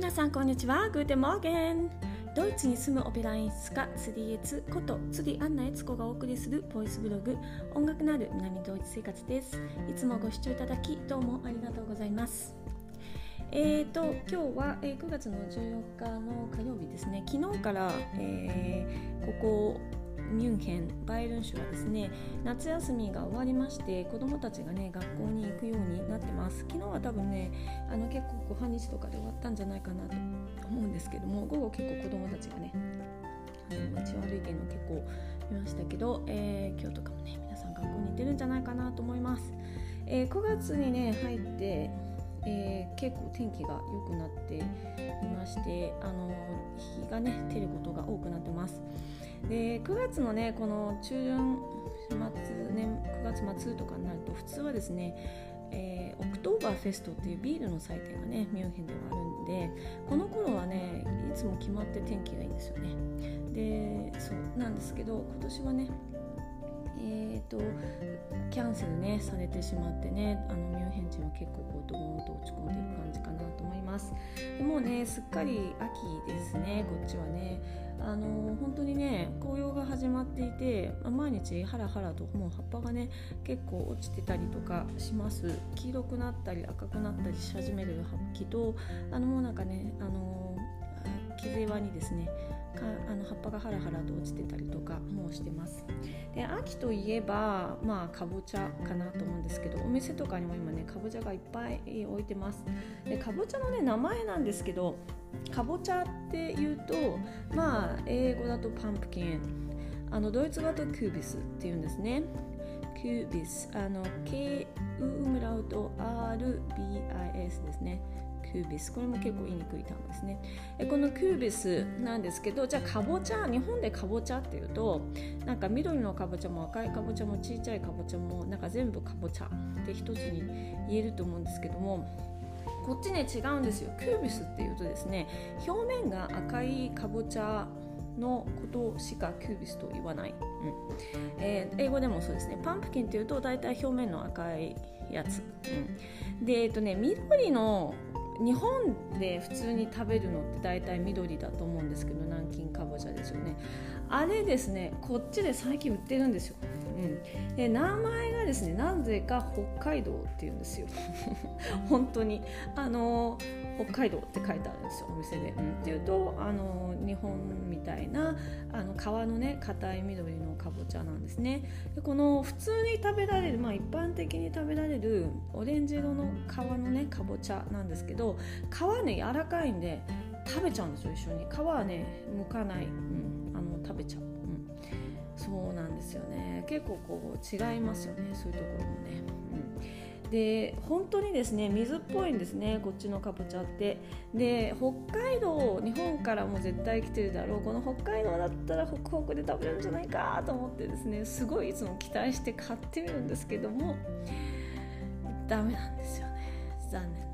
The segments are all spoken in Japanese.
皆さんこんにちは。グーテモーゲン。ドイツに住むオペラ演出家ツリエツこと釣りアンナエツコがお送りするボイスブログ音楽のある南ドイツ生活です。いつもご視聴いただきどうもありがとうございます。えーと今日は、えー、9月の14日の火曜日ですね。昨日から、えー、ここミュンヘンバイルン州はですね夏休みが終わりまして子どもたちがね学校に行くようになってます。昨日は多分ねあの結構半日とかで終わったんじゃないかなと思うんですけども午後結構子どもたちがね街を歩いてるの結構見ましたけど、えー、今日とかもね皆さん学校に行ってるんじゃないかなと思います、えー、9月にね入ってえー、結構天気が良くなっていましてあの日がね照ることが多くなってます。で9月のねこの中旬末年9月末とかになると普通はですね、えー、オクトーバーフェストっていうビールの祭典がねミュンヘンではあるんでこの頃はねいつも決まって天気がいいんですよねでそうなんですけど今年はねえーと、キャンセルねされてしまってねあのミュンヘン人は結構こうドーンと落ち込んでる感じかなと思います。でもうねすっかり秋ですねこっちはね。あの本当にね紅葉が始まっていて、毎日ハラハラともう葉っぱがね結構落ちてたりとかします。黄色くなったり赤くなったりし始める葉とあのもうなんかねあの木際にですねかあの葉っぱがハラハラと落ちてたりとかもしてます。で秋といえばまあかぼちゃかなと思うんですけどお店とかにも今ねかぼちゃがいっぱい置いてます。でかぼちゃのね名前なんですけどかぼちゃっていうとまあ英語だとパンプキン。あのドイツ語だとクービスっていうんですね。キュービスあの K ウームラウト RBIS ですね。キュービスこれも結構言いにくい単語ですね。えこのキュービスなんですけどじゃあかぼちゃ日本でかぼちゃっていうとなんか緑のかぼちゃも赤いかぼちゃもちっちゃいかぼちゃもなんか全部かぼちゃって一つに言えると思うんですけどもこっちね違うんですよ。キュービスっていうとですね表面が赤いかぼちゃのことしかキュービスと言わない、うん。えー、英語でもそうですね。パンプキンっていうと大体表面の赤いやつ、うん、でえっとね緑の日本で普通に食べるのって大体緑だと思うんですけど南京かぼちゃですよね。あれですねこっちで最近売ってるんですよ、うん、で名前がですねなぜか北海道っていうんですよ。本当に。あの北海道って書いてあるんですよお店で、うん、っていうとあの日本みたいなあの皮のね硬い緑のかぼちゃなんですね。でこの普通に食べられる、まあ、一般的に食べられるオレンジ色の皮のねかぼちゃなんですけど皮ね柔らかいんで食べちゃうんですよ一緒に。皮はね剥かない、うん、あの食べちゃう、うん、そうなんですよね。結構こう違いますよねそういうところもね、で本当にですね水っぽいんですねこっちのかぼちゃって。で北海道日本からも絶対来てるだろうこの北海道だったらホクホクで食べれるんじゃないかと思ってですねすごいいつも期待して買ってみるんですけどもダメなんですよね残念。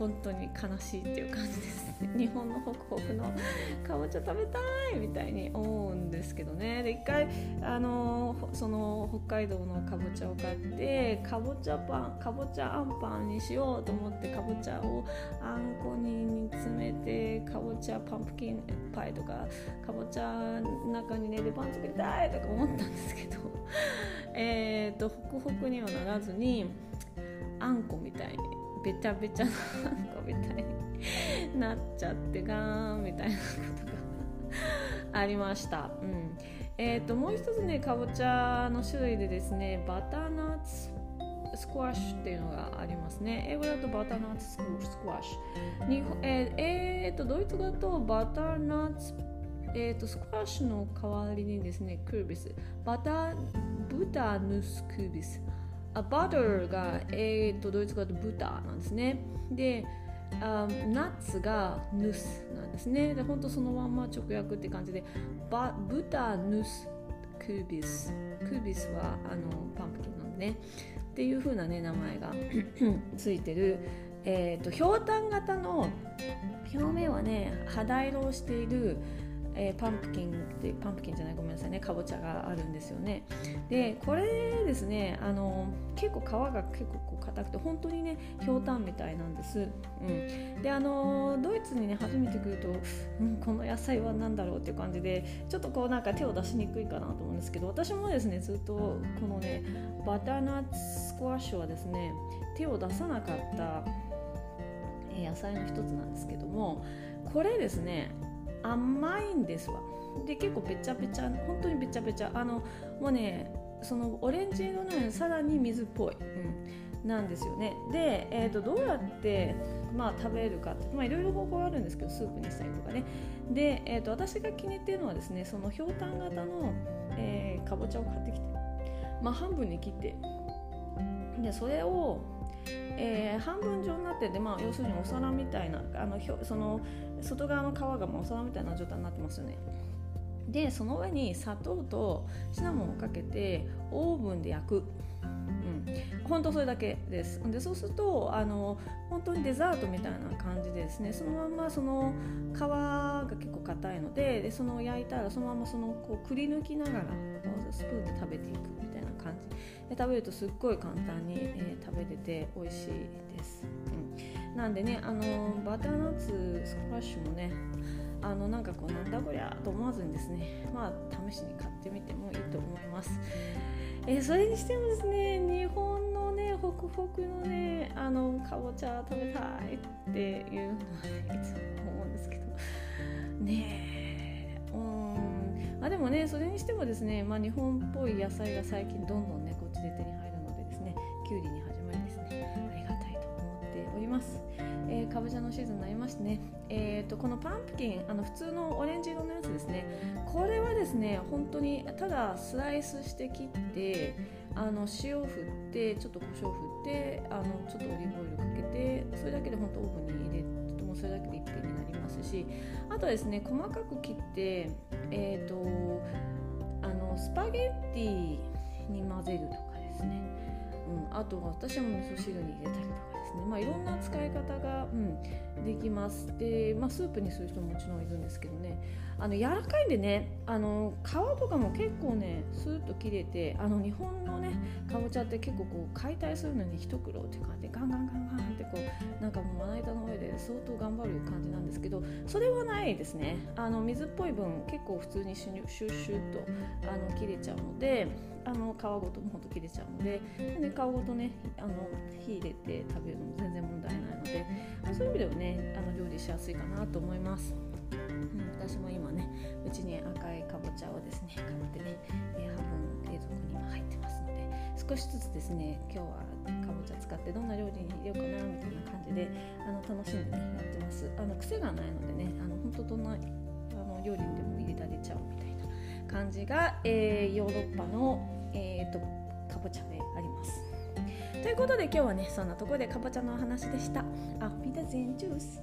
本当に悲しいっていう感じです。日本のホクホクのかぼちゃ食べたいみたいに思うんですけどね。で一回あのその北海道のかぼちゃを買ってかぼちゃパンかぼちゃあんパンにしようと思ってかぼちゃをあんこに煮詰めてかぼちゃパンプキンパイとかかぼちゃの中にねレバン作りたいとか思ったんですけどえっとホクホクにはならずにあんこみたいにべちゃべちゃなあんこみたいになっちゃってガーンみたいなことがありました。うんえーと、もう一つねかぼちゃの種類でですねバターナッツスクワッシュっていうのがありますね。英語だとバターナッツスクワッシュ。日本えー、えー、とドイツ語だとバターナッツえーと、スクワッシュの代わりにですね、クービス、バター、ブタヌスクービスあバターが、えーと、ドイツ語で豚なんですね。で、ナッツがヌスなんですね。で、本当そのまんま直訳って感じで、バ豚ヌスクービス。クービスはあのパンプキンなんでね。っていう風なね、名前が ついてる、えーと、ひょうたん型の表面はね肌色をしているえー、パンプキンってパンプキンじゃないごめんなさいね。かぼちゃがあるんですよね。でこれですねあの結構皮が結構こう硬くて本当にねひょうたんみたいなんです、うん、であのドイツにね初めて来ると、うん、この野菜は何だろうっていう感じでちょっとこうなんか手を出しにくいかなと思うんですけど私もですねずっとこのねバターナッツスクワッシュはですね手を出さなかった野菜の一つなんですけどもこれですね甘いんですわ。で結構べちゃべちゃ本当にべちゃべちゃ。あのもうねそのオレンジ色のようにさらに水っぽい、うん、なんですよね。で、えーと、どうやって、まあ、食べるかっていろいろ方法あるんですけどスープにしたりとかね。で、えーと、私が気に入っているのはですねそのひょうたん型の、えー、かぼちゃを買ってきて、まあ、半分に切って。でそれを、半分状になってて、まあ、要するにお皿みたいなあのひょその外側の皮がもうお皿みたいな状態になってますよね。でその上に砂糖とシナモンをかけてオーブンで焼く。うん、本当それだけですでそうするとあの本当にデザートみたいな感じでですねそのまんまその皮が結構硬いのででその焼いたらそのままそのこうくり抜きながらスプーンで食べていく感じ。で食べるとすっごい簡単に、えー、食べれて美味しいです、うん、なんでねあのバターナッツスクラッシュもねあのなんかこうなんだこりゃと思わずにですねまあ試しに買ってみてもいいと思います、えー、それにしてもですね日本のねホクホクのねあのかぼちゃ食べたいっていうのは、ね、いつも思うんですけど。ねえうん。あでもねそれにしてもですね、まあ、日本っぽい野菜が最近どんどんねこっちで手に入るのでですねきゅうりに始まりですね。ありがたいと思っております。えー、かぼちゃのシーズンになりましてね、えーと、このパンプキンあの普通のオレンジ色のやつですね。これはですね本当にただスライスして切ってあの塩を振ってちょっと胡椒を振ってあのちょっとオリーブオイルかけてそれだけで本当オーブンに入れてもそれだけで一品になりますしあとはですね細かく切ってえ、ー、とあのスパゲッティに混ぜるとかですね、うん、あとは私は味噌汁に入れたりとか。ですね、まあ、いろんな使い方が、うん、できます。で、まあ、スープにする人ももちろんいるんですけどね。あの柔らかいんでねあの皮とかも結構ねスーッと切れてあの日本のねかぼちゃって結構こう解体するのに一苦労って感じ。でガンガンガンガンってこうなんかもうまな板の上で相当頑張る感じなんですけどそれはないですね。あの水っぽい分結構普通にシュシュッシュッとあの切れちゃうのであの皮ごともほんと切れちゃうのでで、皮ごとねあの火入れて食べるのも全然問題ないので、そういう意味ではねあの料理しやすいかなと思います。うん、私も今ねうちに赤いかぼちゃをですね買ってね、えー、半分冷蔵庫に今入ってますので少しずつですね今日はかぼちゃ使ってどんな料理に入れようかなみたいな感じであの楽しんでねやってますあの癖がないのでねあの本当どんなあの料理にでも入れられちゃうみたいな感じが、えー、ヨーロッパの、えーと、かぼちゃでありますということで今日はねそんなところでかぼちゃのお話でした。アフィダゼンジュース